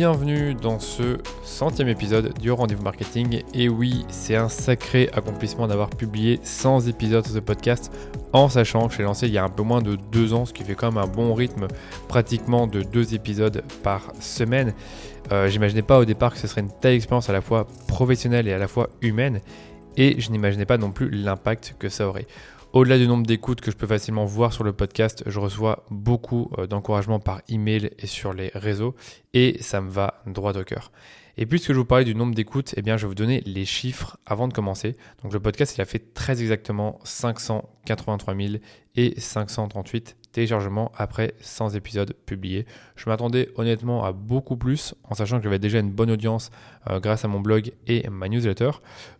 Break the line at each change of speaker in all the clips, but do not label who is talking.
bienvenue dans ce centième épisode du Rendez-vous Marketing. Et oui, c'est un sacré accomplissement d'avoir publié 100 épisodes ce podcast en sachant que je l'ai lancé il y a un peu moins de deux ans, ce qui fait quand même un bon rythme, pratiquement de deux épisodes par semaine. Euh, J'imaginais pas au départ que ce serait une telle expérience à la fois professionnelle et à la fois humaine, et je n'imaginais pas non plus l'impact que ça aurait. Au-delà du nombre d'écoutes que je peux facilement voir sur le podcast, je reçois beaucoup euh, d'encouragement par email et sur les réseaux et ça me va droit au cœur. Et puisque je vous parlais du nombre d'écoutes, eh bien je vais vous donner les chiffres avant de commencer. Donc le podcast, il a fait très exactement 583 000 et 538 téléchargements après 100 épisodes publiés. Je m'attendais honnêtement à beaucoup plus en sachant que j'avais déjà une bonne audience euh, grâce à mon blog et ma newsletter.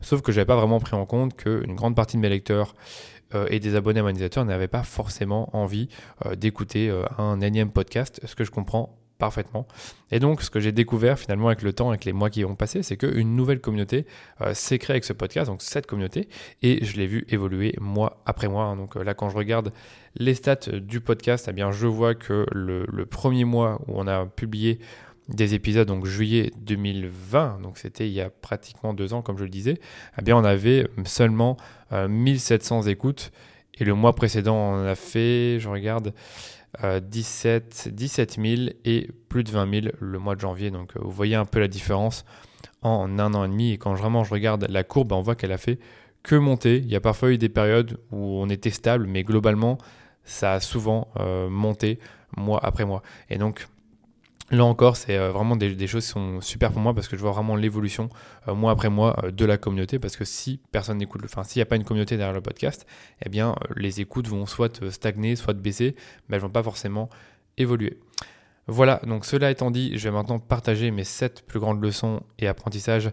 Sauf que je n'avais pas vraiment pris en compte qu'une grande partie de mes lecteurs et des abonnés à mon newsletter n'avaient pas forcément envie euh, d'écouter euh, un énième podcast, ce que je comprends parfaitement. Et donc, ce que j'ai découvert finalement avec le temps, avec les mois qui ont passé, c'est qu'une nouvelle communauté s'est créée avec ce podcast, donc cette communauté, et je l'ai vu évoluer mois après mois. Hein. Donc là, quand je regarde les stats du podcast, eh bien, je vois que le premier mois où on a publié des épisodes, donc juillet 2020, donc c'était il y a pratiquement deux ans, comme je le disais, eh bien on avait seulement 1700 euh, écoutes. Et le mois précédent, on a fait, je regarde, 17, 17 000 et plus de 20 000 le mois de janvier. Donc euh, vous voyez un peu la différence en un an et demi. Et quand vraiment je regarde la courbe, on voit qu'elle a fait que monter. Il y a parfois eu des périodes où on était stable, mais globalement, ça a souvent euh, monté mois après mois. Et donc, Là encore, c'est euh, vraiment des, choses qui sont super pour moi parce que je vois vraiment l'évolution euh, mois après mois euh, de la communauté. Parce que si personne n'écoute, enfin s'il n'y a pas une communauté derrière le podcast, eh bien les écoutes vont soit stagner, soit baisser, mais elles vont pas forcément évoluer. Voilà, donc cela étant dit, je vais maintenant partager mes 7 plus grandes leçons et apprentissages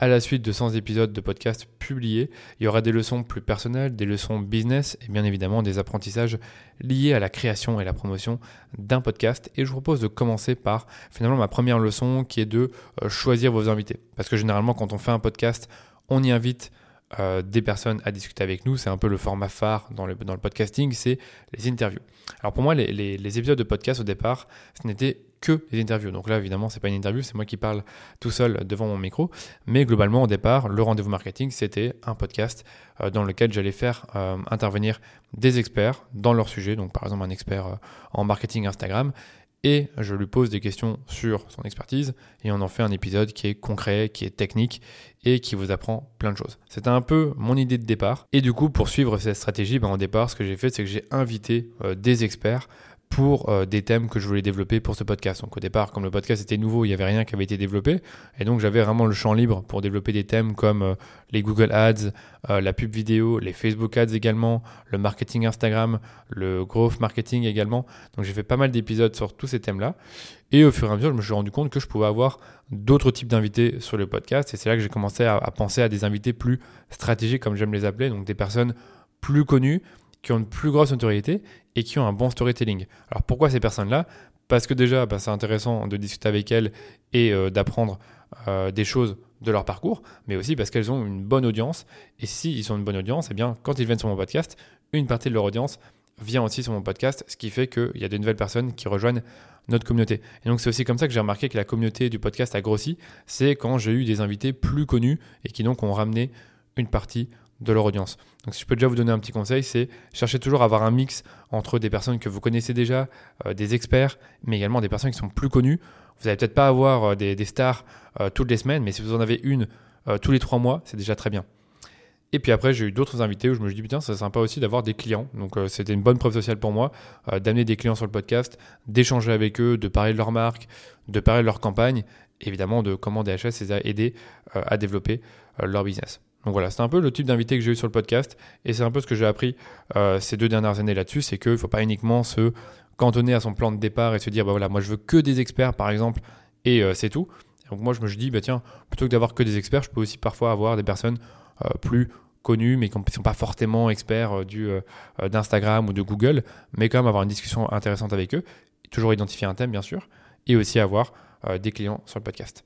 à la suite de 100 épisodes de podcast publiés, il y aura des leçons plus personnelles, des leçons business et bien évidemment des apprentissages liés à la création et la promotion d'un podcast. Et je vous propose de commencer par finalement ma première leçon qui est de euh, choisir vos invités. Parce que généralement quand on fait un podcast, on y invite euh, des personnes à discuter avec nous. C'est un peu le format phare dans le, dans le podcasting, c'est les interviews. Alors pour moi, les, les épisodes de podcast au départ, ce n'était que les interviews. Donc là, évidemment, c'est pas une interview, c'est moi qui parle tout seul devant mon micro. Mais globalement, au départ, le rendez-vous marketing, c'était un podcast euh, dans lequel j'allais faire euh, intervenir des experts dans leur sujet. Donc par exemple, un expert euh, en marketing Instagram. Et je lui pose des questions sur son expertise et on en fait un épisode qui est concret, qui est technique et qui vous apprend plein de choses. C'était un peu mon idée de départ. Et du coup, pour suivre cette stratégie, ben, au départ, ce que j'ai fait, c'est que j'ai invité des experts pour euh, des thèmes que je voulais développer pour ce podcast. Donc au départ, comme le podcast était nouveau, il n'y avait rien qui avait été développé. Et donc j'avais vraiment le champ libre pour développer des thèmes comme euh, les Google Ads, euh, la pub vidéo, les Facebook Ads également, le marketing Instagram, le growth marketing également. Donc j'ai fait pas mal d'épisodes sur tous ces thèmes-là. Et au fur et à mesure, je me suis rendu compte que je pouvais avoir d'autres types d'invités sur le podcast. Et c'est là que j'ai commencé à, à penser à des invités plus stratégiques, comme j'aime les appeler, donc des personnes plus connues, qui ont une plus grosse notoriété et qui ont un bon storytelling. Alors pourquoi ces personnes-là? Parce que déjà, bah, c'est intéressant de discuter avec elles et euh, d'apprendre euh, des choses de leur parcours, mais aussi parce qu'elles ont une bonne audience. Et s'ils ont une bonne audience, eh bien, quand ils viennent sur mon podcast, une partie de leur audience vient aussi sur mon podcast, ce qui fait qu'il y a de nouvelles personnes qui rejoignent notre communauté. Et donc c'est aussi comme ça que j'ai remarqué que la communauté du podcast a grossi, c'est quand j'ai eu des invités plus connus et qui donc ont ramené une partie de leur audience. Donc si je peux déjà vous donner un petit conseil, c'est chercher toujours à avoir un mix entre des personnes que vous connaissez déjà, euh, des experts, mais également des personnes qui sont plus connues. Vous n'allez peut-être pas avoir euh, des, stars euh, toutes les semaines, mais si vous en avez une tous les trois mois, c'est déjà très bien. Et puis après, j'ai eu d'autres invités où je me suis dit, putain, c'est sympa aussi d'avoir des clients. Donc c'était une bonne preuve sociale pour moi, d'amener des clients sur le podcast, d'échanger avec eux, de parler de leur marque, de parler de leur campagne, évidemment de comment DHS les a aidés à développer leur business. Donc voilà, c'est un peu le type d'invité que j'ai eu sur le podcast et c'est un peu ce que j'ai appris euh, ces deux dernières années là-dessus, c'est qu'il ne faut pas uniquement se cantonner à son plan de départ et se dire, bah voilà, moi je veux que des experts par exemple et euh, c'est tout. donc moi je me dis, bah tiens, plutôt que d'avoir que des experts, je peux aussi parfois avoir des personnes euh, plus connues mais qui ne sont pas forcément experts du, d'Instagram ou de Google, mais quand même avoir une discussion intéressante avec eux, toujours identifier un thème bien sûr, et aussi avoir des clients sur le podcast.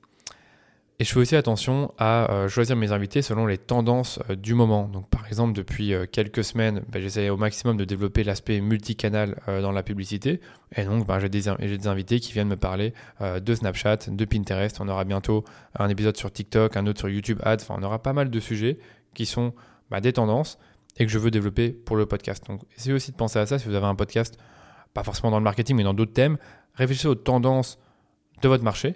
Et je fais aussi attention à euh, choisir mes invités selon les tendances euh, du moment. Donc par exemple, depuis euh, quelques semaines, bah, j'essaie au maximum de développer l'aspect multicanal dans la publicité. Et donc bah, j'ai des, invités qui viennent me parler de Snapchat, de Pinterest. On aura bientôt un épisode sur TikTok, un autre sur YouTube Ads. Enfin, on aura pas mal de sujets qui sont bah, des tendances et que je veux développer pour le podcast. Donc essayez aussi de penser à ça si vous avez un podcast, pas forcément dans le marketing, mais dans d'autres thèmes. Réfléchissez aux tendances de votre marché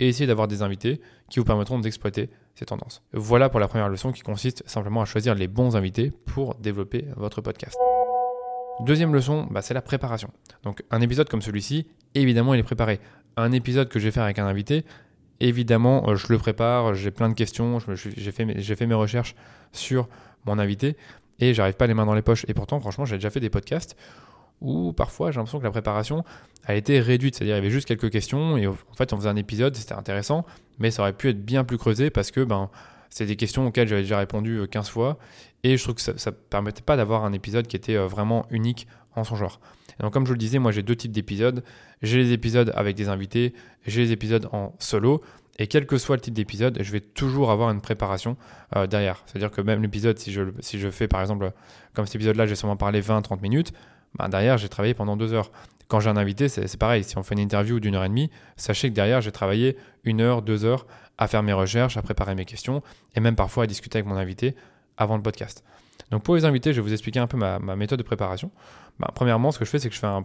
et essayez d'avoir des invités qui vous permettront d'exploiter ces tendances. Voilà pour la première leçon qui consiste simplement à choisir les bons invités pour développer votre podcast. Deuxième leçon, bah, c'est la préparation. Donc un épisode comme celui-ci, évidemment, il est préparé. Un épisode que je vais faire avec un invité, évidemment, euh, je le prépare, j'ai plein de questions, j'ai fait, fait, mes recherches sur mon invité et j'arrive pas les mains dans les poches. Et pourtant, franchement, j'ai déjà fait des podcasts où parfois j'ai l'impression que la préparation a été réduite. C'est-à-dire il y avait juste quelques questions et en fait on faisait un épisode, c'était intéressant, mais ça aurait pu être bien plus creusé parce que ben, c'est des questions auxquelles j'avais déjà répondu 15 euh, fois et je trouve que ça ne permettait pas d'avoir un épisode qui était euh, vraiment unique en son genre. donc comme je vous le disais, moi j'ai deux types d'épisodes. J'ai les épisodes avec des invités, j'ai les épisodes en solo. Et quel que soit le type d'épisode, je vais toujours avoir une préparation euh, derrière. C'est-à-dire que même l'épisode, si je, si je fais par exemple, comme cet épisode-là, j'ai sûrement parlé 20-30 minutes, bah, derrière, j'ai travaillé pendant deux heures. Quand j'ai un invité, c'est pareil. Si on fait une interview d'une heure et demie, sachez que derrière, j'ai travaillé une heure, deux heures à faire mes recherches, à préparer mes questions et même parfois à discuter avec mon invité avant le podcast. Donc pour les invités, je vais vous expliquer un peu ma, méthode de préparation. Bah, premièrement, ce que je fais, c'est que je fais un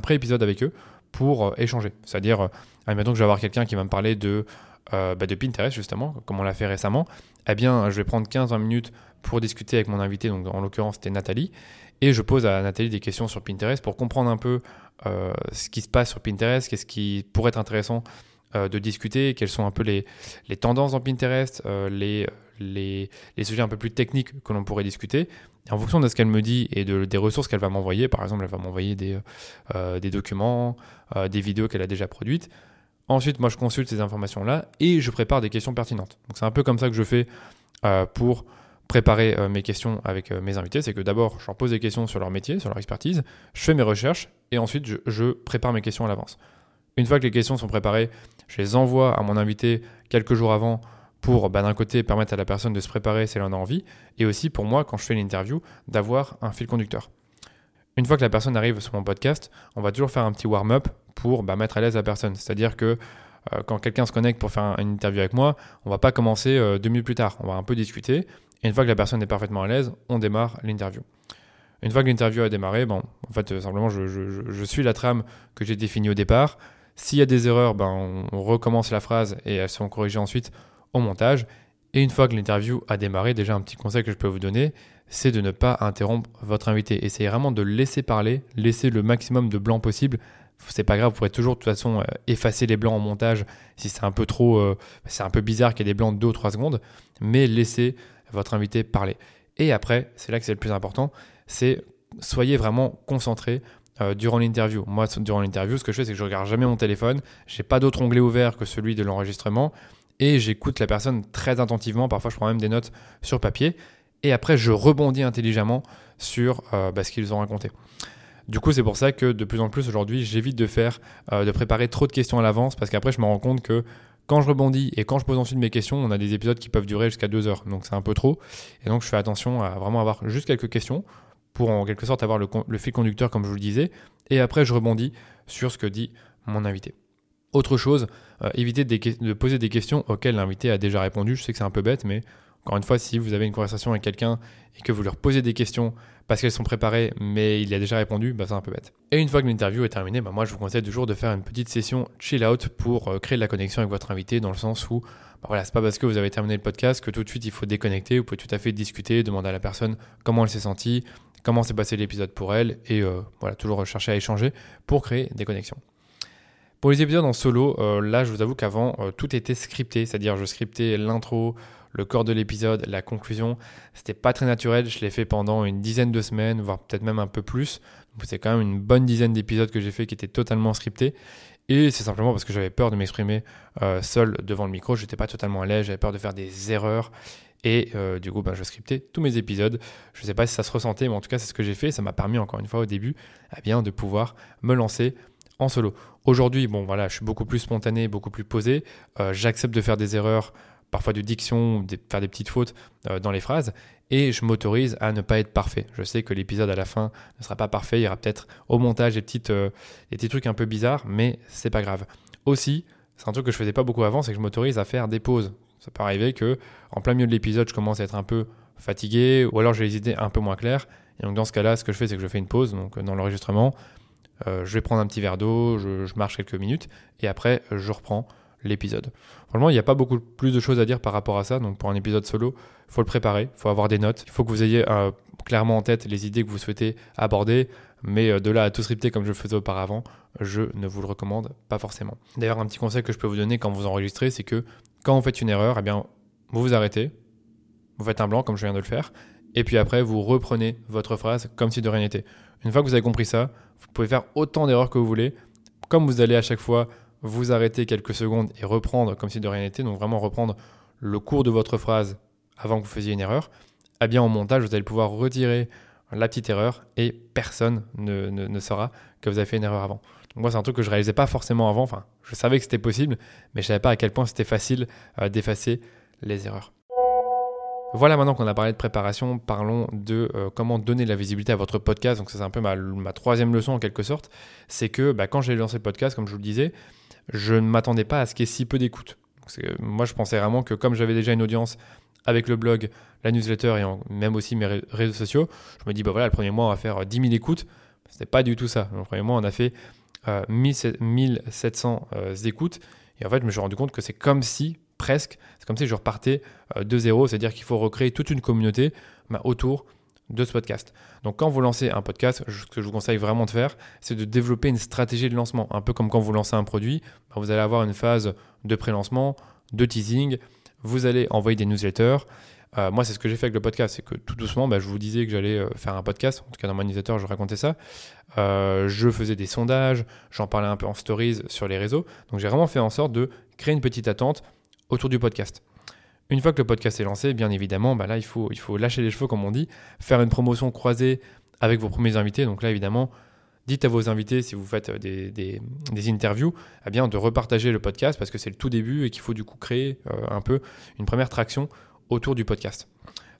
pré-épisode avec eux pour euh, échanger. C'est-à-dire, euh, admettons que je vais avoir quelqu'un qui va me parler de, euh, bah, de Pinterest, justement, comme on l'a fait récemment. Eh bien, je vais prendre 15-20 minutes pour discuter avec mon invité, donc en l'occurrence, c'était Nathalie. Et je pose à Nathalie des questions sur Pinterest pour comprendre un peu euh, ce qui se passe sur Pinterest, qu'est-ce qui pourrait être intéressant euh, de discuter, quelles sont un peu les, tendances dans Pinterest, euh, les, les, les, sujets un peu plus techniques que l'on pourrait discuter. Et en fonction de ce qu'elle me dit et de, des ressources qu'elle va m'envoyer, par exemple, elle va m'envoyer des, des documents, des vidéos qu'elle a déjà produites. Ensuite, moi, je consulte ces informations-là et je prépare des questions pertinentes. Donc, c'est un peu comme ça que je fais pour préparer euh, mes questions avec euh, mes invités, c'est que d'abord, je leur pose des questions sur leur métier, sur leur expertise, je fais mes recherches et ensuite je, prépare mes questions à l'avance. Une fois que les questions sont préparées, je les envoie à mon invité quelques jours avant pour bah, d'un côté permettre à la personne de se préparer si elle en a envie, et aussi pour moi, quand je fais l'interview, d'avoir un fil conducteur. Une fois que la personne arrive sur mon podcast, on va toujours faire un petit warm-up pour bah, mettre à l'aise la personne. C'est-à-dire que euh, quand quelqu'un se connecte pour faire une interview avec moi, on va pas commencer deux minutes plus tard. On va un peu discuter et une fois que la personne est parfaitement à l'aise, on démarre l'interview. Une fois que l'interview a démarré, bon, en fait, euh, simplement, je, suis la trame que j'ai définie au départ. S'il y a des erreurs, ben, on, recommence la phrase et elles sont corrigées ensuite au montage. Et une fois que l'interview a démarré, déjà un petit conseil que je peux vous donner, c'est de ne pas interrompre votre invité. Essayez vraiment de laisser parler, laisser le maximum de blanc possible. C'est pas grave, vous pourrez toujours de toute façon euh, effacer les blancs en montage si c'est un peu trop, euh, c'est un peu bizarre qu'il y ait des blancs de 2 ou 3 secondes, mais laissez votre invité parler. Et après, c'est là que c'est le plus important, c'est soyez vraiment concentré euh, durant l'interview. Moi, durant l'interview, ce que je fais, c'est que je regarde jamais mon téléphone, j'ai pas d'autre onglet ouvert que celui de l'enregistrement, et j'écoute la personne très attentivement. Parfois, je prends même des notes sur papier, et après, je rebondis intelligemment sur euh, bah, ce qu'ils ont raconté. Du coup, c'est pour ça que de plus en plus aujourd'hui, j'évite de faire, euh, de préparer trop de questions à l'avance, parce qu'après, je me rends compte que quand je rebondis et quand je pose ensuite mes questions, on a des épisodes qui peuvent durer jusqu'à deux heures. Donc c'est un peu trop. Et donc je fais attention à vraiment avoir juste quelques questions pour en quelque sorte avoir le, fil conducteur comme je vous le disais. Et après je rebondis sur ce que dit mon invité. Autre chose, euh, évitez de, poser des questions auxquelles l'invité a déjà répondu. Je sais que c'est un peu bête, mais encore une fois, si vous avez une conversation avec quelqu'un et que vous leur posez des questions parce qu'elles sont préparées, mais il y a déjà répondu, bah, c'est un peu bête. Et une fois que l'interview est terminée, bah, moi je vous conseille toujours de faire une petite session chill out pour euh, créer de la connexion avec votre invité, dans le sens où bah, voilà, c'est pas parce que vous avez terminé le podcast que tout de suite il faut déconnecter. Vous pouvez tout à fait discuter, demander à la personne comment elle s'est sentie, comment s'est passé l'épisode pour elle, et euh, voilà, toujours chercher à échanger pour créer des connexions. Pour les épisodes en solo, euh, là je vous avoue qu'avant tout était scripté, c'est-à-dire je scriptais l'intro, le corps de l'épisode, la conclusion. C'était pas très naturel. Je l'ai fait pendant une dizaine de semaines, voire peut-être même un peu plus. C'est quand même une bonne dizaine d'épisodes que j'ai fait qui étaient totalement scriptés. Et c'est simplement parce que j'avais peur de m'exprimer euh, seul devant le micro. J'étais pas totalement à l'aise. J'avais peur de faire des erreurs. Et euh, du coup, ben, je scriptais tous mes épisodes. Je ne sais pas si ça se ressentait, mais en tout cas, c'est ce que j'ai fait. Ça m'a permis, encore une fois, au début, eh bien, de pouvoir me lancer en solo. Aujourd'hui, bon voilà, je suis beaucoup plus spontané, beaucoup plus posé. Euh, j'accepte de faire des erreurs, parfois de diction, faire des petites fautes euh, dans les phrases, et je m'autorise à ne pas être parfait. Je sais que l'épisode à la fin ne sera pas parfait, il y aura peut-être au montage des, petites, des petits trucs un peu bizarres, mais c'est pas grave. Aussi, c'est un truc que je faisais pas beaucoup avant, c'est que je m'autorise à faire des pauses. Ça peut arriver que en plein milieu de l'épisode, je commence à être un peu fatigué, ou alors j'ai les idées un peu moins claires. Et donc dans ce cas-là, ce que je fais, c'est que je fais une pause. Donc dans l'enregistrement, euh, je vais prendre un petit verre d'eau, je, marche quelques minutes, et après je reprends l'épisode. Franchement, il n'y a pas beaucoup plus de choses à dire par rapport à ça. Donc pour un épisode solo, il faut le préparer, il faut avoir des notes, il faut que vous ayez euh, clairement en tête les idées que vous souhaitez aborder. Mais euh, de là à tout scripter comme je le faisais auparavant, je ne vous le recommande pas forcément. D'ailleurs, un petit conseil que je peux vous donner quand vous enregistrez, c'est que quand vous faites une erreur, eh bien, vous vous arrêtez, vous faites un blanc comme je viens de le faire, et puis après, vous reprenez votre phrase comme si de rien n'était. Une fois que vous avez compris ça, vous pouvez faire autant d'erreurs que vous voulez. Comme vous allez à chaque fois vous arrêter quelques secondes et reprendre comme si de rien n'était, donc vraiment reprendre le cours de votre phrase avant que vous faisiez une erreur, eh bien en montage, vous allez pouvoir retirer la petite erreur et personne ne, saura que vous avez fait une erreur avant. Donc moi, c'est un truc que je réalisais pas forcément avant. Enfin, je savais que c'était possible, mais je savais pas à quel point c'était facile euh, d'effacer les erreurs. Voilà, maintenant qu'on a parlé de préparation, parlons de euh, comment donner de la visibilité à votre podcast. Donc, ça, c'est un peu ma, troisième leçon en quelque sorte. C'est que bah, quand j'ai lancé le podcast, comme je vous le disais, je ne m'attendais pas à ce qu'il y ait si peu d'écoute. Moi, je pensais vraiment que comme j'avais déjà une audience avec le blog, la newsletter et même aussi mes réseaux sociaux, je me dis, bah voilà, le premier mois, on va faire 10 000 écoutes. C'était pas du tout ça. Le premier mois, on a fait 1700 euh, euh, écoutes. Et en fait, je me suis rendu compte que c'est comme si presque. C'est comme si je repartais euh, de zéro, c'est-à-dire qu'il faut recréer toute une communauté bah, autour de ce podcast. Donc quand vous lancez un podcast, ce que je vous conseille vraiment de faire, c'est de développer une stratégie de lancement. Un peu comme quand vous lancez un produit, bah, vous allez avoir une phase de pré-lancement, de teasing, vous allez envoyer des newsletters. Euh, moi, c'est ce que j'ai fait avec le podcast, c'est que tout doucement, bah, je vous disais que j'allais euh, faire un podcast. En tout cas, dans mon newsletter, je racontais ça. je faisais des sondages, j'en parlais un peu en stories sur les réseaux. Donc, j'ai vraiment fait en sorte de créer une petite attente autour du podcast. Une fois que le podcast est lancé, bien évidemment, bah là, il faut, lâcher les cheveux, comme on dit, faire une promotion croisée avec vos premiers invités. Donc là, évidemment, dites à vos invités, si vous faites des, des, interviews, eh bien, de repartager le podcast parce que c'est le tout début et qu'il faut du coup créer euh, un peu une première traction autour du podcast.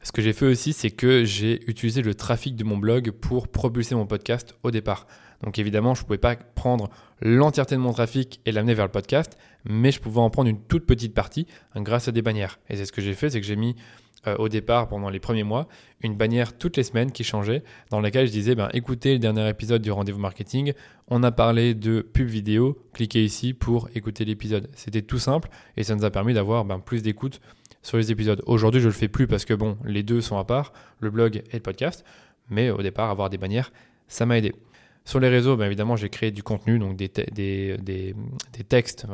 Ce que j'ai fait aussi, c'est que j'ai utilisé le trafic de mon blog pour propulser mon podcast au départ. Donc évidemment, je ne pouvais pas prendre l'entièreté de mon trafic et l'amener vers le podcast, mais je pouvais en prendre une toute petite partie hein, grâce à des bannières. Et c'est ce que j'ai fait, c'est que j'ai mis euh, au départ, pendant les premiers mois, une bannière toutes les semaines qui changeait, dans laquelle je disais, ben, écoutez le dernier épisode du rendez-vous marketing, on a parlé de pub vidéo, cliquez ici pour écouter l'épisode. C'était tout simple et ça nous a permis d'avoir ben, plus d'écoute sur les épisodes. Aujourd'hui, je ne le fais plus parce que bon, les deux sont à part, le blog et le podcast, mais au départ, avoir des bannières, ça m'a aidé. Sur les réseaux, bien évidemment, j'ai créé du contenu, donc des, des, des, des textes,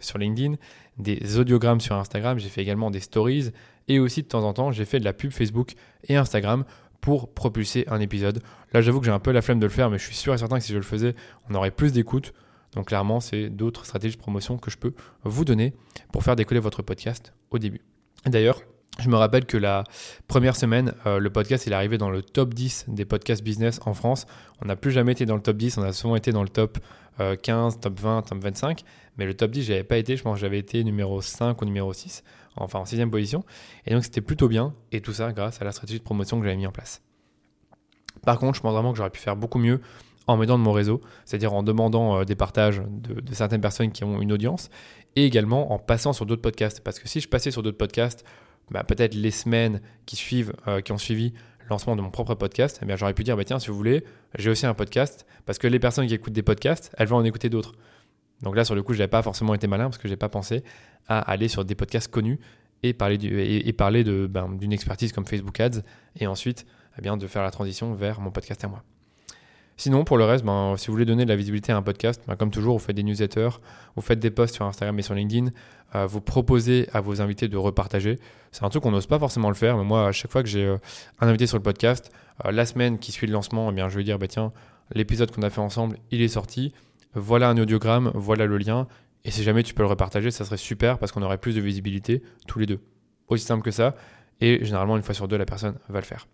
sur LinkedIn, des audiogrammes sur Instagram, j'ai fait également des stories, et aussi de temps en temps, j'ai fait de la pub Facebook et Instagram pour propulser un épisode. Là, j'avoue que j'ai un peu la flemme de le faire, mais je suis sûr et certain que si je le faisais, on aurait plus d'écoute. Donc clairement, c'est d'autres stratégies de promotion que je peux vous donner pour faire décoller votre podcast au début. D'ailleurs, je me rappelle que la première semaine, euh, le podcast est arrivé dans le top 10 des podcasts business en France. On n'a plus jamais été dans le top 10, on a souvent été dans le top 15, euh, top 20, top 25. Mais le top 10, j'avais pas été, je pense que j'avais été numéro 5 ou numéro 6, enfin en sixième position. Et donc c'était plutôt bien, et tout ça grâce à la stratégie de promotion que j'avais mis en place. Par contre, je pense vraiment que j'aurais pu faire beaucoup mieux en m'aidant de mon réseau, c'est-à-dire en demandant euh, des partages de, certaines personnes qui ont une audience, et également en passant sur d'autres podcasts. Parce que si je passais sur d'autres podcasts, bah, peut-être les semaines qui suivent, euh, qui ont suivi le lancement de mon propre podcast, eh j'aurais pu dire bah, tiens, si vous voulez, j'ai aussi un podcast parce que les personnes qui écoutent des podcasts, elles vont en écouter d'autres. Donc là, sur le coup, je n'avais pas forcément été malin parce que je n'ai pas pensé à aller sur des podcasts connus et parler, et, parler ben, d'une expertise comme Facebook Ads et ensuite eh de faire la transition vers mon podcast à moi. Sinon, pour le reste, ben, si vous voulez donner de la visibilité à un podcast, ben, comme toujours, vous faites des newsletters, vous faites des posts sur Instagram et sur LinkedIn, euh, vous proposez à vos invités de repartager. C'est un truc qu'on n'ose pas forcément le faire, mais moi, à chaque fois que j'ai euh, un invité sur le podcast, euh, la semaine qui suit le lancement, eh je vais dire, bah, tiens, l'épisode qu'on a fait ensemble, il est sorti, voilà un audiogramme, voilà le lien, et si jamais tu peux le repartager, ça serait super parce qu'on aurait plus de visibilité tous les deux. Aussi simple que ça, et généralement, une fois sur deux, la personne va le faire.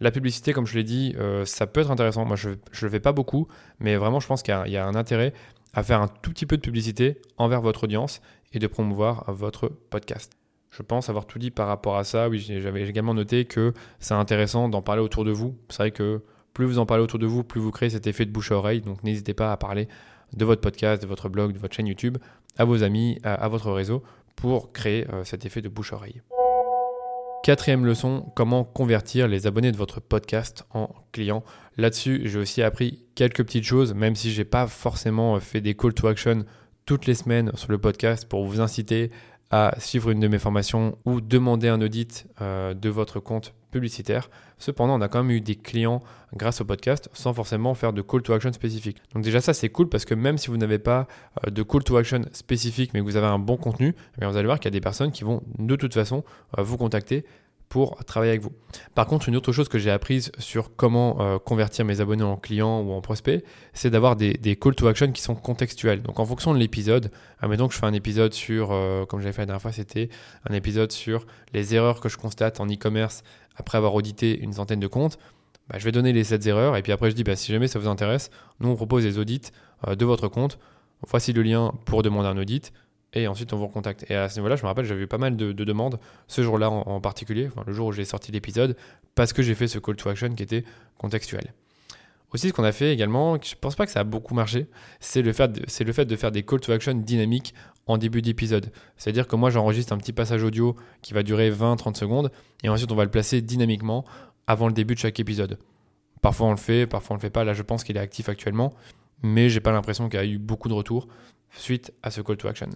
La publicité, comme je l'ai dit, euh, ça peut être intéressant. Moi, je ne le fais pas beaucoup, mais vraiment, je pense qu'il y, a un intérêt à faire un tout petit peu de publicité envers votre audience et de promouvoir votre podcast. Je pense avoir tout dit par rapport à ça. Oui, j'avais également noté que c'est intéressant d'en parler autour de vous. C'est vrai que plus vous en parlez autour de vous, plus vous créez cet effet de bouche à oreille. Donc n'hésitez pas à parler de votre podcast, de votre blog, de votre chaîne YouTube à vos amis, à, votre réseau pour créer euh, cet effet de bouche à oreille. Quatrième leçon, comment convertir les abonnés de votre podcast en clients. Là-dessus, j'ai aussi appris quelques petites choses, même si je n'ai pas forcément fait des call to action toutes les semaines sur le podcast pour vous inciter à suivre une de mes formations ou demander un audit euh, de votre compte publicitaire. Cependant, on a quand même eu des clients grâce au podcast sans forcément faire de call to action spécifique. Donc déjà ça c'est cool parce que même si vous n'avez pas euh, de call to action spécifique mais que vous avez un bon contenu, eh vous allez voir qu'il y a des personnes qui vont de toute façon euh, vous contacter pour travailler avec vous. Par contre, une autre chose que j'ai apprise sur comment euh, convertir mes abonnés en clients ou en prospects, c'est d'avoir des, call to action qui sont contextuels. Donc en fonction de l'épisode, admettons que je fais un épisode sur, euh, comme j'avais fait la dernière fois, c'était un épisode sur les erreurs que je constate en e-commerce après avoir audité une centaine de comptes. Bah, je vais donner les 7 erreurs et puis après je dis bah, si jamais ça vous intéresse, nous on propose des audits euh, de votre compte. Voici le lien pour demander un audit et ensuite on vous recontacte. Et à ce niveau-là, je me rappelle, j'avais eu pas mal de, demandes ce jour-là en, particulier, le jour où j'ai sorti l'épisode, parce que j'ai fait ce call to action qui était contextuel. Aussi, ce qu'on a fait également, je pense pas que ça a beaucoup marché, c'est le, fait de, le fait de faire des call to action dynamiques en début d'épisode. C'est-à-dire que moi, j'enregistre un petit passage audio qui va durer 20-30 secondes, et ensuite on va le placer dynamiquement avant le début de chaque épisode. Parfois on le fait, parfois on le fait pas. Là, je pense qu'il est actif actuellement, mais j'ai pas l'impression qu'il y a eu beaucoup de retours suite à ce call to action.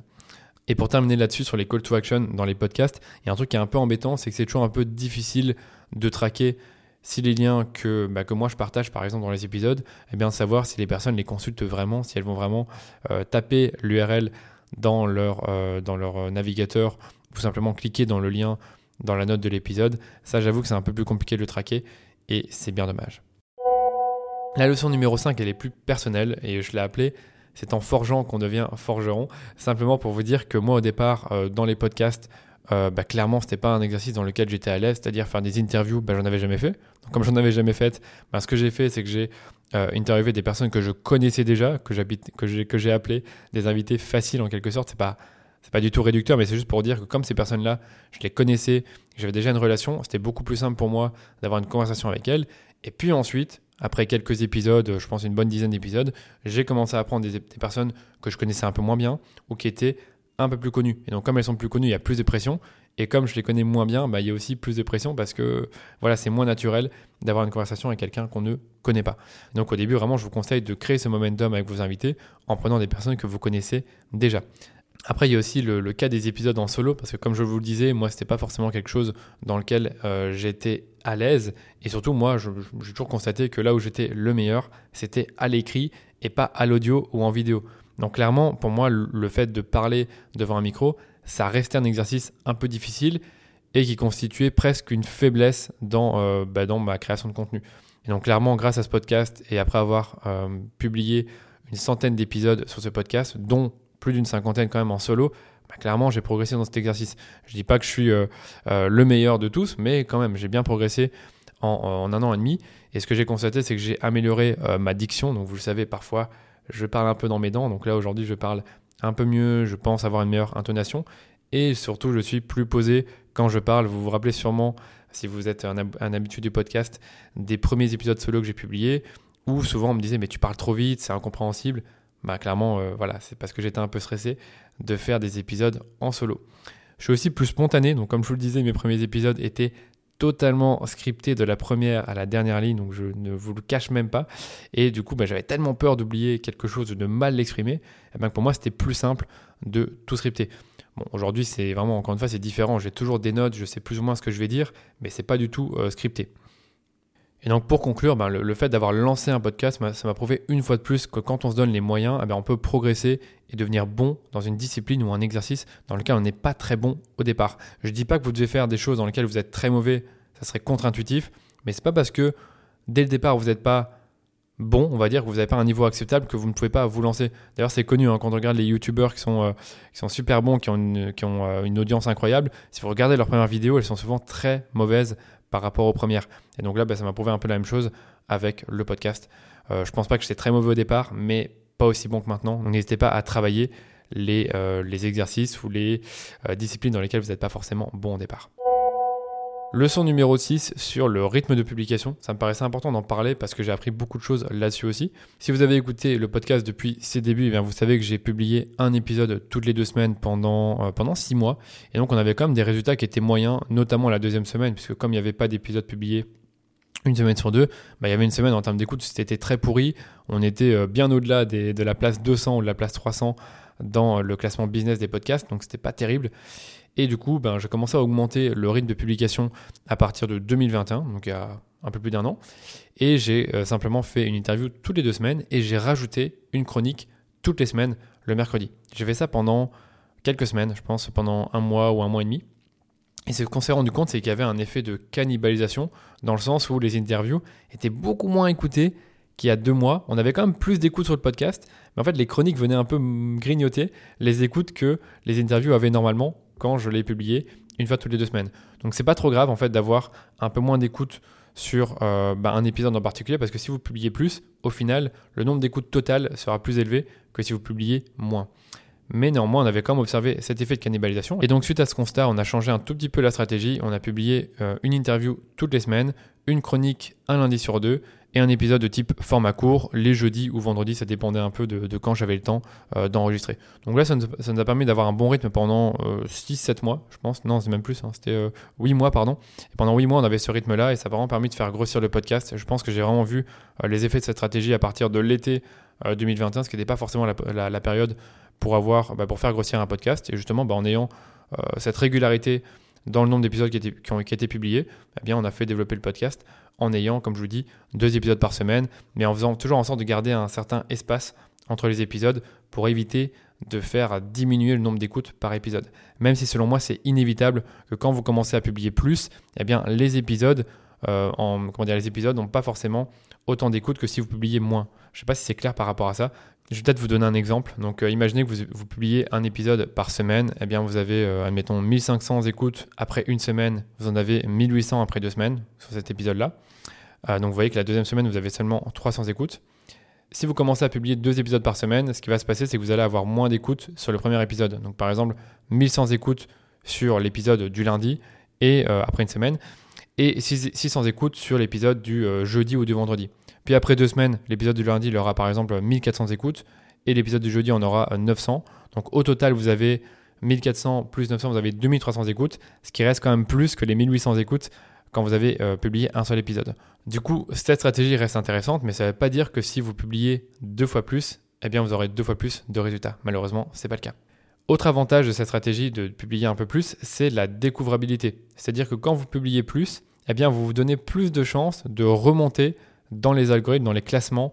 Et pour terminer là-dessus sur les call to action dans les podcasts, il y a un truc qui est un peu embêtant, c'est que c'est toujours un peu difficile de traquer si les liens que, bah, que moi je partage par exemple dans les épisodes, eh bien savoir si les personnes les consultent vraiment, si elles vont vraiment euh, taper l'URL dans leur, euh, dans leur navigateur ou simplement cliquer dans le lien dans la note de l'épisode. Ça j'avoue que c'est un peu plus compliqué de le traquer et c'est bien dommage. La leçon numéro 5, elle est plus personnelle et je l'ai appelée c'est en forgeant qu'on devient forgeron. Simplement pour vous dire que moi, au départ, euh, dans les podcasts, euh, bah, clairement, c'était pas un exercice dans lequel j'étais à l'aise, c'est-à-dire faire des interviews, bah, j'en avais jamais fait. Donc, comme j'en avais jamais fait, bah, ce que j'ai fait, c'est que j'ai euh, interviewé des personnes que je connaissais déjà, que j'ai, appelé des invités faciles en quelque sorte. C'est pas, pas du tout réducteur, mais c'est juste pour dire que comme ces personnes-là, je les connaissais, j'avais déjà une relation, c'était beaucoup plus simple pour moi d'avoir une conversation avec elles. Et puis ensuite, après quelques épisodes, je pense une bonne dizaine d'épisodes, j'ai commencé à apprendre des, personnes que je connaissais un peu moins bien ou qui étaient un peu plus connues. Et donc comme elles sont plus connues, il y a plus de pression. Et comme je les connais moins bien, bah, il y a aussi plus de pression parce que voilà, c'est moins naturel d'avoir une conversation avec quelqu'un qu'on ne connaît pas. Donc au début, vraiment, je vous conseille de créer ce momentum avec vos invités en prenant des personnes que vous connaissez déjà. Après, il y a aussi le, cas des épisodes en solo, parce que comme je vous le disais, moi, c'était pas forcément quelque chose dans lequel euh, j'étais à l'aise. Et surtout, moi, j'ai toujours constaté que là où j'étais le meilleur, c'était à l'écrit et pas à l'audio ou en vidéo. Donc clairement, pour moi, le fait de parler devant un micro, ça restait un exercice un peu difficile et qui constituait presque une faiblesse dans, euh, bah, dans ma création de contenu. Et donc clairement, grâce à ce podcast et après avoir euh, publié une centaine d'épisodes sur ce podcast, dont plus d'une cinquantaine quand même en solo, bah, clairement j'ai progressé dans cet exercice. Je dis pas que je suis euh, euh, le meilleur de tous, mais quand même j'ai bien progressé en, un an et demi. Et ce que j'ai constaté, c'est que j'ai amélioré euh, ma diction. Donc vous le savez, parfois je parle un peu dans mes dents. Donc là aujourd'hui je parle un peu mieux, je pense avoir une meilleure intonation. Et surtout je suis plus posé quand je parle. Vous vous rappelez sûrement, si vous êtes un, un habitué du podcast, des premiers épisodes solo que j'ai publiés, où souvent on me disait mais tu parles trop vite, c'est incompréhensible bah clairement, euh, voilà, c'est parce que j'étais un peu stressé de faire des épisodes en solo. Je suis aussi plus spontané, donc comme je vous le disais, mes premiers épisodes étaient totalement scriptés de la première à la dernière ligne, donc je ne vous le cache même pas. Et du coup, bah, j'avais tellement peur d'oublier quelque chose, de mal l'exprimer, eh ben, pour moi, c'était plus simple de tout scripter. Bon, aujourd'hui, c'est vraiment, encore une fois, c'est différent. J'ai toujours des notes, je sais plus ou moins ce que je vais dire, mais c'est pas du tout euh, scripté. Et donc pour conclure, ben, le, fait d'avoir lancé un podcast, ça m'a prouvé une fois de plus que quand on se donne les moyens, eh ben, on peut progresser et devenir bon dans une discipline ou un exercice dans lequel on n'est pas très bon au départ. Je ne dis pas que vous devez faire des choses dans lesquelles vous êtes très mauvais, ça serait contre-intuitif, mais c'est pas parce que dès le départ vous n'êtes pas bon, on va dire, que vous n'avez pas un niveau acceptable que vous ne pouvez pas vous lancer. D'ailleurs, c'est connu hein, quand on regarde les youtubeurs qui sont, euh, super bons, qui ont, une, qui ont euh, une audience incroyable. Si vous regardez leurs premières vidéos, elles sont souvent très mauvaises par rapport aux premières. Et donc là, bah, ça m'a prouvé un peu la même chose avec le podcast. Euh, je pense pas que j'étais très mauvais au départ, mais pas aussi bon que maintenant. Donc n'hésitez pas à travailler les, euh, exercices ou les euh, disciplines dans lesquelles vous n'êtes pas forcément bon au départ. Leçon numéro 6 sur le rythme de publication. Ça me paraissait important d'en parler parce que j'ai appris beaucoup de choses là-dessus aussi. Si vous avez écouté le podcast depuis ses débuts, eh bien vous savez que j'ai publié un épisode toutes les deux semaines pendant, euh, pendant six mois. Et donc on avait quand même des résultats qui étaient moyens, notamment la deuxième semaine, puisque comme il n'y avait pas d'épisode publié une semaine sur deux, bah, il y avait une semaine en termes d'écoute, c'était très pourri. On était euh, bien au-delà de la place 200 ou de la place 300 dans le classement business des podcasts, donc c'était pas terrible. Et du coup, ben, j'ai commencé à augmenter le rythme de publication à partir de 2021, donc il y a un peu plus d'un an. Et j'ai euh, simplement fait une interview toutes les deux semaines et j'ai rajouté une chronique toutes les semaines le mercredi. J'ai fait ça pendant quelques semaines, je pense pendant un mois ou un mois et demi. Et ce qu'on s'est rendu compte, c'est qu'il y avait un effet de cannibalisation, dans le sens où les interviews étaient beaucoup moins écoutées qu'il y a deux mois. On avait quand même plus d'écoutes sur le podcast, mais en fait les chroniques venaient un peu grignoter les écoutes que les interviews avaient normalement quand je l'ai publié une fois toutes les deux semaines. Donc c'est pas trop grave en fait d'avoir un peu moins d'écoute sur euh, bah, un épisode en particulier parce que si vous publiez plus, au final, le nombre d'écoutes totales sera plus élevé que si vous publiez moins. Mais néanmoins, on avait quand même observé cet effet de cannibalisation. Et donc, suite à ce constat, on a changé un tout petit peu la stratégie. On a publié euh, une interview toutes les semaines, une chronique un lundi sur deux et un épisode de type format court, les jeudis ou vendredis, ça dépendait un peu de, quand j'avais le temps euh, d'enregistrer. Donc là, ça nous, a permis d'avoir un bon rythme pendant 6-7 euh, mois, je pense. Non, c'est même plus, hein. c'était 8 mois, pardon. Et pendant 8 mois, on avait ce rythme-là et ça a vraiment permis de faire grossir le podcast. Je pense que j'ai vraiment vu les effets de cette stratégie à partir de l'été 2021, ce qui n'était pas forcément la période pour, avoir, bah, pour faire grossir un podcast. Et justement, bah, en ayant euh, cette régularité dans le nombre d'épisodes qui, ont, été publiés, eh on a fait développer le podcast en ayant, comme je vous dis, deux épisodes par semaine, mais en faisant toujours en sorte de garder un certain espace entre les épisodes pour éviter de faire diminuer le nombre d'écoutes par épisode. Même si selon moi c'est inévitable que quand vous commencez à publier plus, eh bien les épisodes euh, les épisodes n'ont pas forcément autant d'écoutes que si vous publiez moins. Je ne sais pas si c'est clair par rapport à ça. Je vais peut-être vous donner un exemple. Donc, euh, imaginez que vous, publiez un épisode par semaine. Eh bien, vous avez, euh, admettons, 1500 écoutes après une semaine. Vous en avez 1800 après deux semaines sur cet épisode-là. Euh, donc, vous voyez que la deuxième semaine, vous avez seulement 300 écoutes. Si vous commencez à publier deux épisodes par semaine, ce qui va se passer, c'est que vous allez avoir moins d'écoutes sur le premier épisode. Donc, par exemple, 1100 écoutes sur l'épisode du lundi et après une semaine, et 600 écoutes sur l'épisode du jeudi ou du vendredi. Puis après deux semaines, l'épisode du lundi, il aura par exemple 1400 écoutes et l'épisode du jeudi en aura 900. Donc au total, vous avez 1400 plus 900, vous avez 2300 écoutes, ce qui reste quand même plus que les 1800 écoutes quand vous avez euh, publié un seul épisode. Du coup, cette stratégie reste intéressante, mais ça ne veut pas dire que si vous publiez deux fois plus, eh bien vous aurez deux fois plus de résultats. Malheureusement, ce n'est pas le cas. Autre avantage de cette stratégie de publier un peu plus, c'est la découvrabilité. C'est-à-dire que quand vous publiez plus, eh bien vous vous donnez plus de chances de remonter dans les algorithmes, dans les classements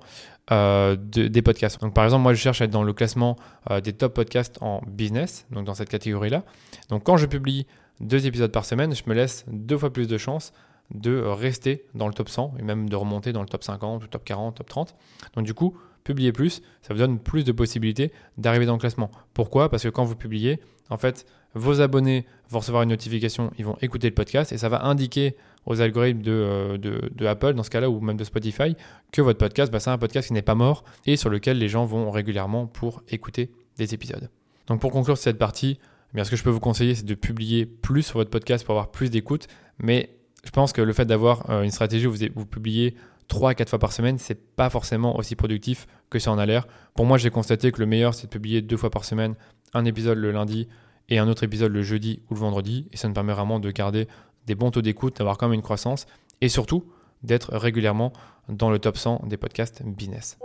euh, des podcasts. Donc par exemple, moi je cherche à être dans le classement euh, des top podcasts en business, donc dans cette catégorie-là. Donc quand je publie deux épisodes par semaine, je me laisse deux fois plus de chances de rester dans le top 100 et même de remonter dans le top 50, ou top 40, top 30. Donc du coup, publier plus, ça vous donne plus de possibilités d'arriver dans le classement. Pourquoi? Parce que quand vous publiez, en fait, vos abonnés vont recevoir une notification, ils vont écouter le podcast et ça va indiquer aux algorithmes euh, de, Apple, dans ce cas-là, ou même de Spotify, que votre podcast, bah, c'est un podcast qui n'est pas mort et sur lequel les gens vont régulièrement pour écouter des épisodes. Donc pour conclure cette partie, eh ce que je peux vous conseiller, c'est de publier plus sur votre podcast pour avoir plus d'écoute. Mais je pense que le fait d'avoir euh, une stratégie où vous, vous publiez 3 à 4 fois par semaine, c'est pas forcément aussi productif que ça en a l'air. Pour moi, j'ai constaté que le meilleur, c'est de publier deux fois par semaine, un épisode le lundi et un autre épisode le jeudi ou le vendredi. Et ça me permet vraiment de garder des bons taux d'écoute, d'avoir quand même une croissance et surtout d'être régulièrement dans le top 100 des podcasts business.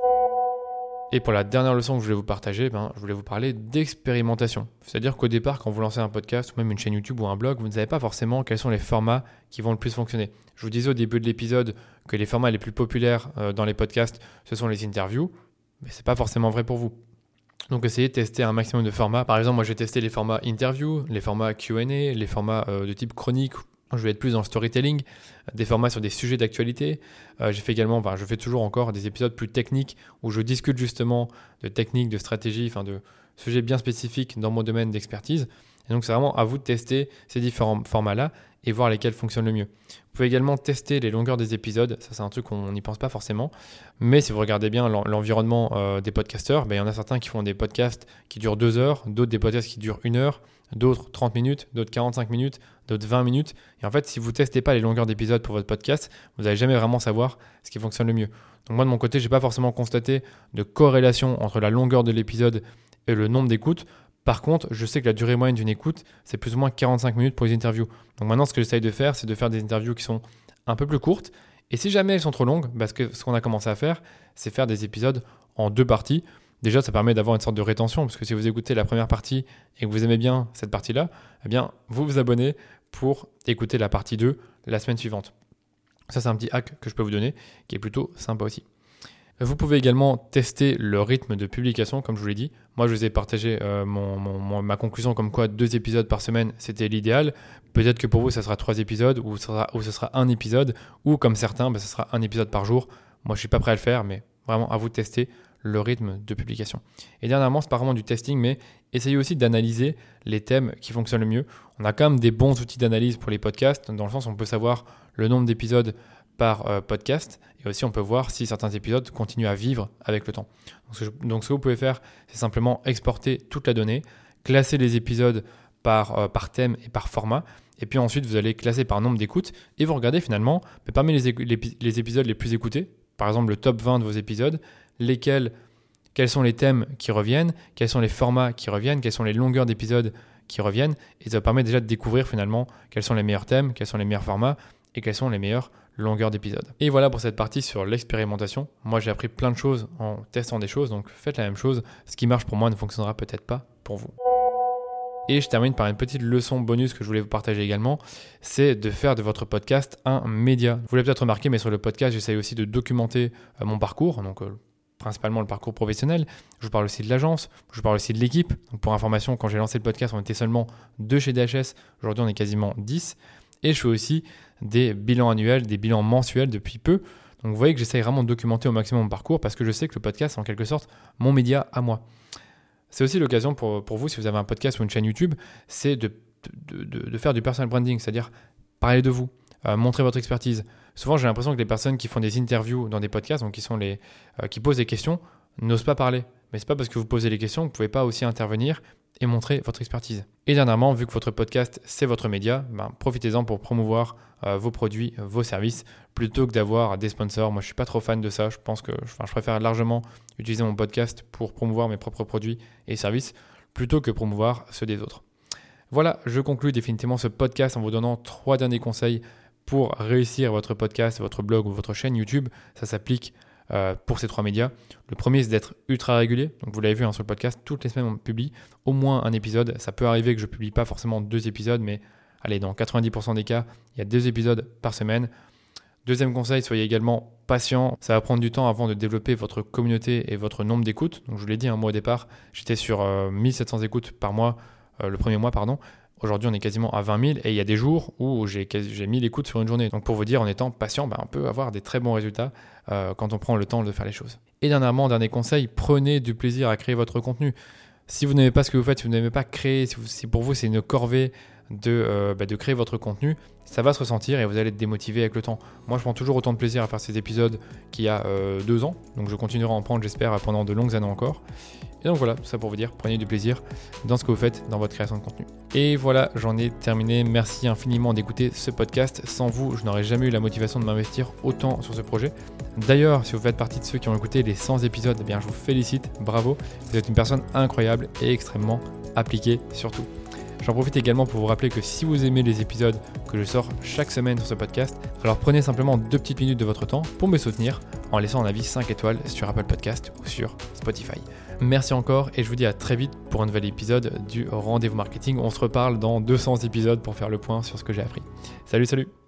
Et pour la dernière leçon que je voulais vous partager, ben, je voulais vous parler d'expérimentation. C'est-à-dire qu'au départ, quand vous lancez un podcast ou même une chaîne YouTube ou un blog, vous ne savez pas forcément quels sont les formats qui vont le plus fonctionner. Je vous disais au début de l'épisode que les formats les plus populaires euh, dans les podcasts, ce sont les interviews, mais ce n'est pas forcément vrai pour vous. Donc essayez de tester un maximum de formats. Par exemple, moi j'ai testé les formats interview, les formats Q&A, les formats euh, de type chronique je vais être plus dans storytelling, des formats sur des sujets d'actualité. Euh, j'ai également, je fais toujours encore des épisodes plus techniques où je discute justement de techniques, de stratégies, enfin de sujets bien spécifiques dans mon domaine d'expertise. Et donc c'est vraiment à vous de tester ces différents formats-là et voir lesquels fonctionnent le mieux. Vous pouvez également tester les longueurs des épisodes, ça c'est un truc qu'on n'y pense pas forcément, mais si vous regardez bien l'environnement euh, des podcasteurs, ben, il y en a certains qui font des podcasts qui durent 2 heures, d'autres des podcasts qui durent 1 heure, d'autres 30 minutes, d'autres 45 minutes, d'autres 20 minutes. Et en fait, si vous ne testez pas les longueurs d'épisodes pour votre podcast, vous n'allez jamais vraiment savoir ce qui fonctionne le mieux. Donc moi de mon côté, je n'ai pas forcément constaté de corrélation entre la longueur de l'épisode et le nombre d'écoutes. Par contre, je sais que la durée moyenne d'une écoute, c'est plus ou moins 45 minutes pour les interviews. Donc maintenant, ce que j'essaye de faire, c'est de faire des interviews qui sont un peu plus courtes. Et si jamais elles sont trop longues, parce que ce qu'on a commencé à faire, c'est faire des épisodes en deux parties. Déjà, ça permet d'avoir une sorte de rétention, parce que si vous écoutez la première partie et que vous aimez bien cette partie-là, eh bien, vous vous abonnez pour écouter la partie 2 la semaine suivante. Ça, c'est un petit hack que je peux vous donner, qui est plutôt sympa aussi. Vous pouvez également tester le rythme de publication, comme je vous l'ai dit. Moi, je vous ai partagé euh, ma conclusion comme quoi deux épisodes par semaine, c'était l'idéal. Peut-être que pour vous, ça sera trois épisodes, ou, ce sera, ce sera un épisode, ou comme certains, bah, ce sera un épisode par jour. Moi, je suis pas prêt à le faire, mais vraiment à vous de tester le rythme de publication. Et dernièrement, c'est pas vraiment du testing, mais essayez aussi d'analyser les thèmes qui fonctionnent le mieux. On a quand même des bons outils d'analyse pour les podcasts, dans le sens où on peut savoir le nombre d'épisodes par euh, podcast, et aussi on peut voir si certains épisodes continuent à vivre avec le temps. Donc ce, que vous pouvez faire, c'est simplement exporter toute la donnée, classer les épisodes par, euh, par thème et par format, et puis ensuite vous allez classer par nombre d'écoutes, et vous regardez finalement parmi les, les épisodes les plus écoutés, par exemple le top 20 de vos épisodes, lesquels, quels sont les thèmes qui reviennent, quels sont les formats qui reviennent, quelles sont les longueurs d'épisodes qui reviennent. Et ça permet déjà de découvrir finalement quels sont les meilleurs thèmes, quels sont les meilleurs formats et quelles sont les meilleures longueurs d'épisodes. Et voilà pour cette partie sur l'expérimentation. Moi j'ai appris plein de choses en testant des choses, donc faites la même chose. Ce qui marche pour moi ne fonctionnera peut-être pas pour vous. Et je termine par une petite leçon bonus que je voulais vous partager également, c'est de faire de votre podcast un média. Vous l'avez peut-être remarqué, mais sur le podcast, j'essaye aussi de documenter euh, mon parcours, donc euh, principalement le parcours professionnel. Je vous parle aussi de l'agence, je vous parle aussi de l'équipe. pour information, quand j'ai lancé le podcast, on était seulement deux chez DHS. Aujourd'hui, on est quasiment 10. Et je fais aussi des bilans annuels, des bilans mensuels depuis peu. Donc vous voyez que j'essaye vraiment de documenter au maximum mon parcours parce que je sais que le podcast est en quelque sorte mon média à moi. C'est aussi l'occasion pour, pour, vous, si vous avez un podcast ou une chaîne YouTube, c'est de, de, de, faire du personal branding, c'est-à-dire parler de vous, euh, montrer votre expertise. Souvent, j'ai l'impression que les personnes qui font des interviews dans des podcasts, donc qui, sont les, euh, qui posent des questions, n'osent pas parler. Mais c'est pas parce que vous posez les questions que vous ne pouvez pas aussi intervenir et montrer votre expertise. Et dernièrement, vu que votre podcast c'est votre média, ben, profitez-en pour promouvoir euh, vos produits, vos services, plutôt que d'avoir des sponsors. Moi, je suis pas trop fan de ça. Je pense que, je préfère largement utiliser mon podcast pour promouvoir mes propres produits et services plutôt que promouvoir ceux des autres. Voilà, je conclus définitivement ce podcast en vous donnant trois derniers conseils pour réussir votre podcast, votre blog ou votre chaîne YouTube. Ça s'applique euh, pour ces trois médias. Le premier, c'est d'être ultra régulier. Donc, vous l'avez vu hein, sur le podcast, toutes les semaines, on publie au moins un épisode. Ça peut arriver que je publie pas forcément deux épisodes, mais allez, dans 90% des cas, il y a deux épisodes par semaine. Deuxième conseil, soyez également patient. Ça va prendre du temps avant de développer votre communauté et votre nombre d'écoutes. Donc, je vous l'ai dit, un hein, mois au départ, j'étais sur 1700 euh, écoutes par mois, euh, le premier mois, pardon. Aujourd'hui, on est quasiment à 20 000 et il y a des jours où j'ai 1000 écoutes sur une journée. Donc pour vous dire, en étant patient, ben, on peut avoir des très bons résultats euh, quand on prend le temps de faire les choses. Et dernièrement, dernier conseil, prenez du plaisir à créer votre contenu. Si vous n'aimez pas ce que vous faites, si vous n'aimez pas créer, si, pour vous c'est une corvée de, euh, bah, de créer votre contenu, ça va se ressentir et vous allez être démotivé avec le temps. Moi, je prends toujours autant de plaisir à faire ces épisodes qu'il y a euh, deux ans, donc je continuerai à en prendre, j'espère, pendant de longues années encore. Et donc voilà, tout ça pour vous dire, prenez du plaisir dans ce que vous faites dans votre création de contenu. Et voilà, j'en ai terminé. Merci infiniment d'écouter ce podcast. Sans vous, je n'aurais jamais eu la motivation de m'investir autant sur ce projet. D'ailleurs, si vous faites partie de ceux qui ont écouté les 100 épisodes, eh bien je vous félicite, bravo. Vous êtes une personne incroyable et extrêmement appliquée surtout. J'en profite également pour vous rappeler que si vous aimez les épisodes que je sors chaque semaine sur ce podcast, alors prenez simplement deux petites minutes de votre temps pour me soutenir en laissant un avis 5 étoiles sur Apple Podcast ou sur Spotify. Merci encore et je vous dis à très vite pour un nouvel épisode du Rendez-vous Marketing. On se reparle dans 200 épisodes pour faire le point sur ce que j'ai appris. Salut, salut